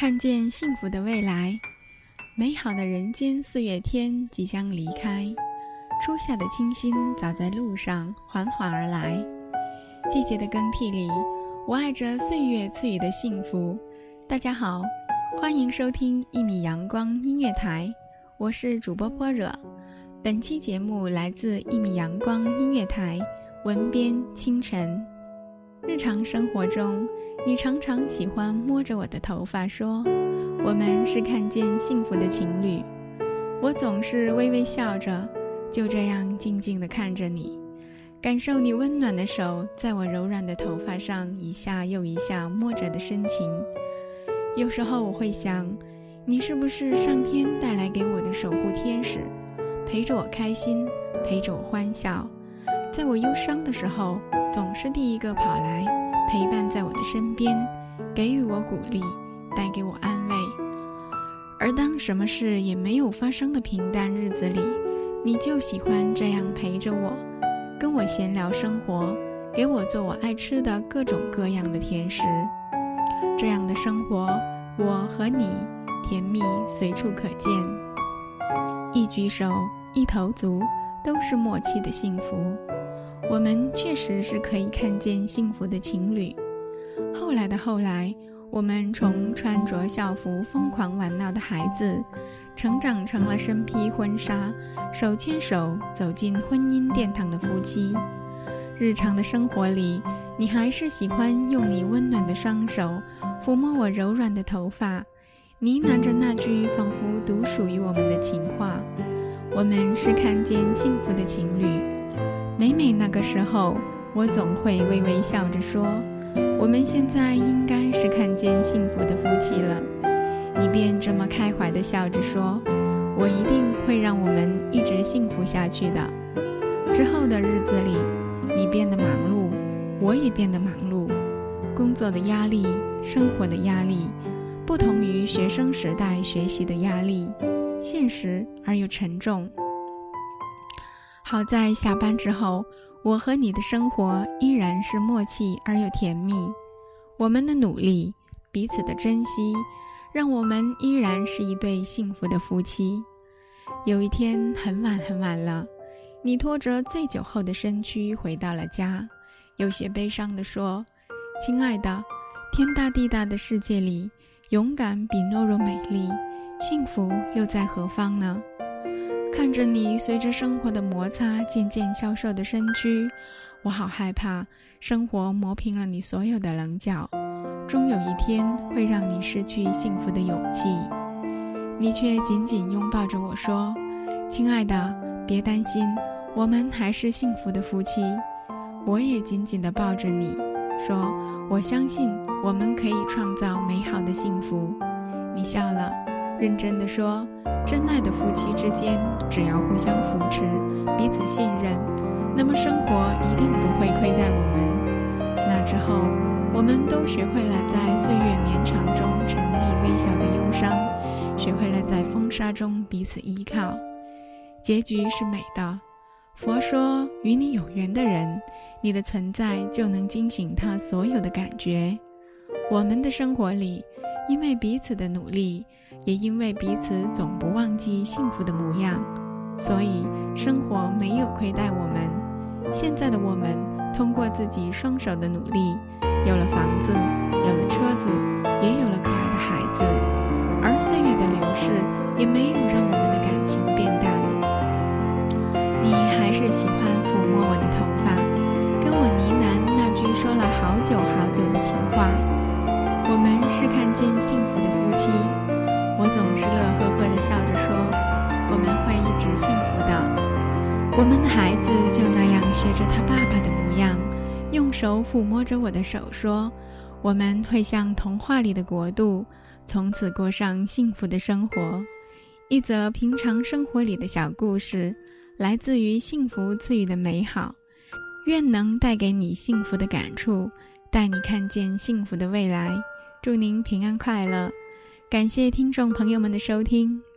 看见幸福的未来，美好的人间四月天即将离开，初夏的清新早在路上缓缓而来。季节的更替里，我爱着岁月赐予的幸福。大家好，欢迎收听一米阳光音乐台，我是主播波惹。本期节目来自一米阳光音乐台，文编清晨。日常生活中。你常常喜欢摸着我的头发说：“我们是看见幸福的情侣。”我总是微微笑着，就这样静静地看着你，感受你温暖的手在我柔软的头发上一下又一下摸着的深情。有时候我会想，你是不是上天带来给我的守护天使，陪着我开心，陪着我欢笑，在我忧伤的时候，总是第一个跑来。陪伴在我的身边，给予我鼓励，带给我安慰。而当什么事也没有发生的平淡日子里，你就喜欢这样陪着我，跟我闲聊生活，给我做我爱吃的各种各样的甜食。这样的生活，我和你甜蜜随处可见，一举手一投足都是默契的幸福。我们确实是可以看见幸福的情侣。后来的后来，我们从穿着校服疯狂玩闹的孩子，成长成了身披婚纱、手牵手走进婚姻殿堂的夫妻。日常的生活里，你还是喜欢用你温暖的双手抚摸我柔软的头发，呢喃着那句仿佛独属于我们的情话：“我们是看见幸福的情侣。”每每那个时候，我总会微微笑着说：“我们现在应该是看见幸福的夫妻了。”你便这么开怀地笑着说：“我一定会让我们一直幸福下去的。”之后的日子里，你变得忙碌，我也变得忙碌，工作的压力、生活的压力，不同于学生时代学习的压力，现实而又沉重。好在下班之后，我和你的生活依然是默契而又甜蜜。我们的努力，彼此的珍惜，让我们依然是一对幸福的夫妻。有一天很晚很晚了，你拖着醉酒后的身躯回到了家，有些悲伤地说：“亲爱的，天大地大的世界里，勇敢比懦弱美丽，幸福又在何方呢？”看着你随着生活的摩擦渐渐消瘦的身躯，我好害怕生活磨平了你所有的棱角，终有一天会让你失去幸福的勇气。你却紧紧拥抱着我说：“亲爱的，别担心，我们还是幸福的夫妻。”我也紧紧地抱着你，说：“我相信我们可以创造美好的幸福。”你笑了，认真地说。真爱的夫妻之间，此信任，那么生活一定不会亏待我们。那之后，我们都学会了在岁月绵长中沉溺微小的忧伤，学会了在风沙中彼此依靠。结局是美的。佛说，与你有缘的人，你的存在就能惊醒他所有的感觉。我们的生活里，因为彼此的努力。也因为彼此总不忘记幸福的模样，所以生活没有亏待我们。现在的我们，通过自己双手的努力，有了房子，有了车子，也有了可爱的孩子。而岁月的流逝，也没有让我们的感情变淡。你还是喜欢抚摸我的头发，跟我呢喃那句说了好久好久的情话。我们是看见幸福的夫妻，我总是乐呵呵地笑着说，我们会一直幸福的。我们的孩子就那样学着他爸爸的模样，用手抚摸着我的手，说：“我们会像童话里的国度，从此过上幸福的生活。”一则平常生活里的小故事，来自于幸福赐予的美好，愿能带给你幸福的感触，带你看见幸福的未来。祝您平安快乐！感谢听众朋友们的收听，